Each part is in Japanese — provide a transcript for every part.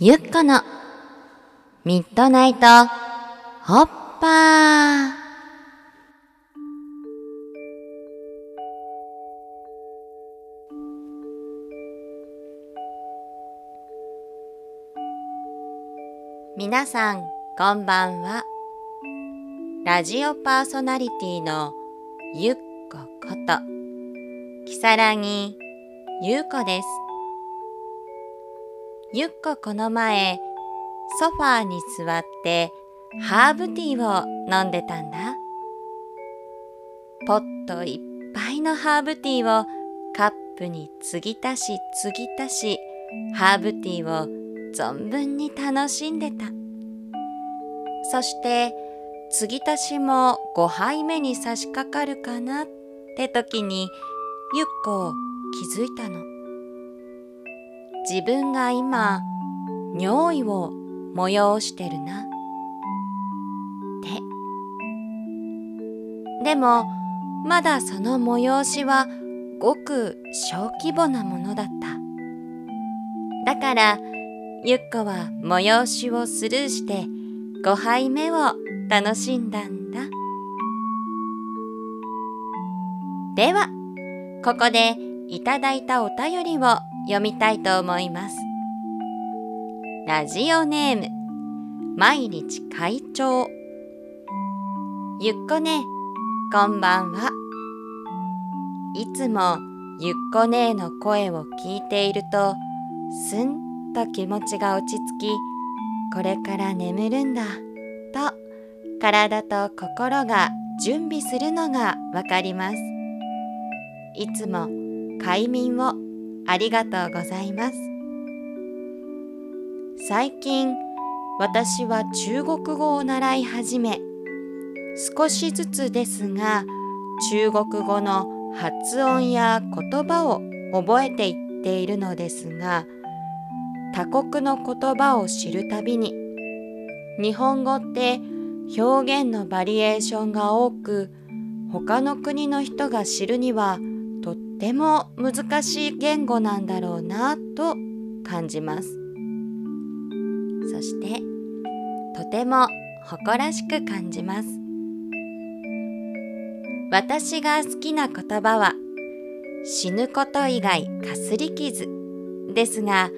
ゆっこのミッドナイトホッパー。皆さんこんばんは。ラジオパーソナリティのゆっここときさらぎゆうこです。ゆっここの前ソファーに座ってハーブティーを飲んでたんだ。ポットいっぱいのハーブティーをカップに継ぎ足し継ぎ足しハーブティーを存分に楽しんでた。そして継ぎ足しも5杯目に差し掛かるかなって時にゆっこ気づいたの。自分が今尿意を催してるな。ってでもまだその催しはごく小規模なものだった。だからゆっこは催しをスルーして5杯目を楽しんだんだ。ではここでいただいたお便りを読みたいと思います。ラジオネーム毎日会長。ゆっこねこんばんは。いつもゆっこねの声を聞いているとすんと気持ちが落ち着きこれから眠るんだと体と心が準備するのがわかります。いつも快眠をありがとうございます。最近私は中国語を習い始め少しずつですが中国語の発音や言葉を覚えていっているのですが他国の言葉を知るたびに日本語って表現のバリエーションが多く他の国の人が知るにはても難しい言語なんだろうなと感じます。そしてとても誇らしく感じます。私が好きな言葉は死ぬこと以外かすり傷ですが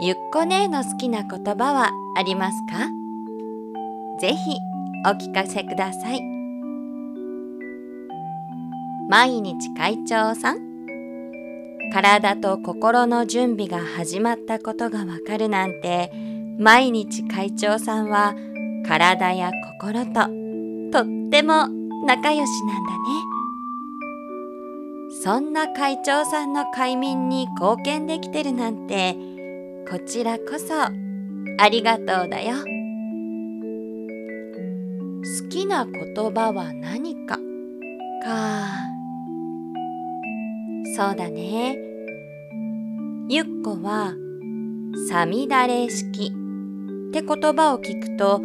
ゆっこ姉の好きな言葉はありますか？ぜひお聞かせください。毎日会長さん。体と心の準備が始まったことがわかるなんて毎日会長さんは体や心ととっても仲良しなんだね。そんな会長さんの快眠に貢献できてるなんてこちらこそありがとうだよ。好きな言葉は何かか。そうだね。ゆっこは「さみだれ式」って言葉を聞くと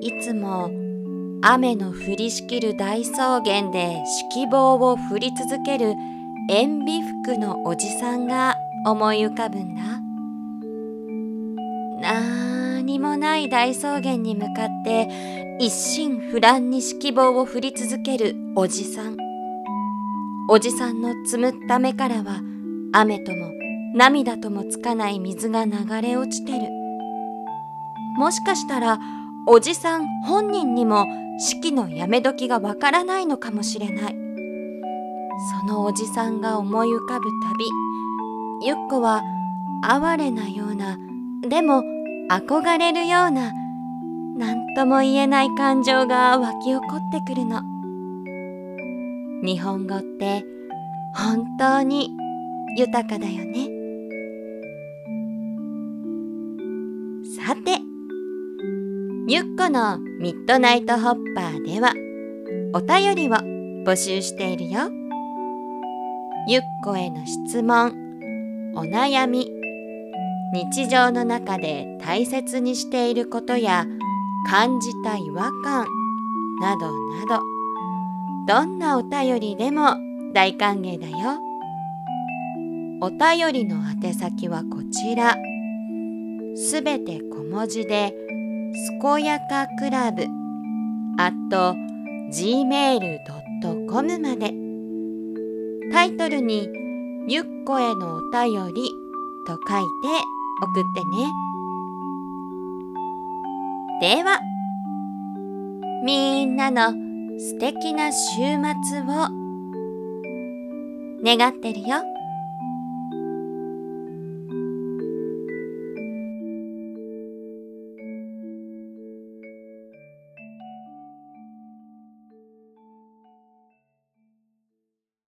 いつも雨の降りしきる大草原で指揮棒を振り続ける塩ビ服のおじさんが思い浮かぶんだ。なーにもない大草原に向かって一心不乱に指揮棒を振り続けるおじさん。おじさんのつむった目からは雨とも涙ともつかない水が流れ落ちてる。もしかしたらおじさん本人にも式のやめ時がわからないのかもしれない。そのおじさんが思い浮かぶたびゆっこは哀れなようなでも憧れるような何とも言えない感情が湧き起こってくるの。日本語って本当に豊かだよね。さてゆっこのミッドナイトホッパーではお便りを募集しているよ。ゆっこへの質問お悩み日常の中で大切にしていることや感じた違和感などなど。どんなお便りでも大歓迎だよお便りの宛先はこちらすべて小文字で、すこやかクラブ、あと gmail.com まで。タイトルに、ゆっこへのお便りと書いて送ってね。では、みんなの素敵な週末を願ってるよ。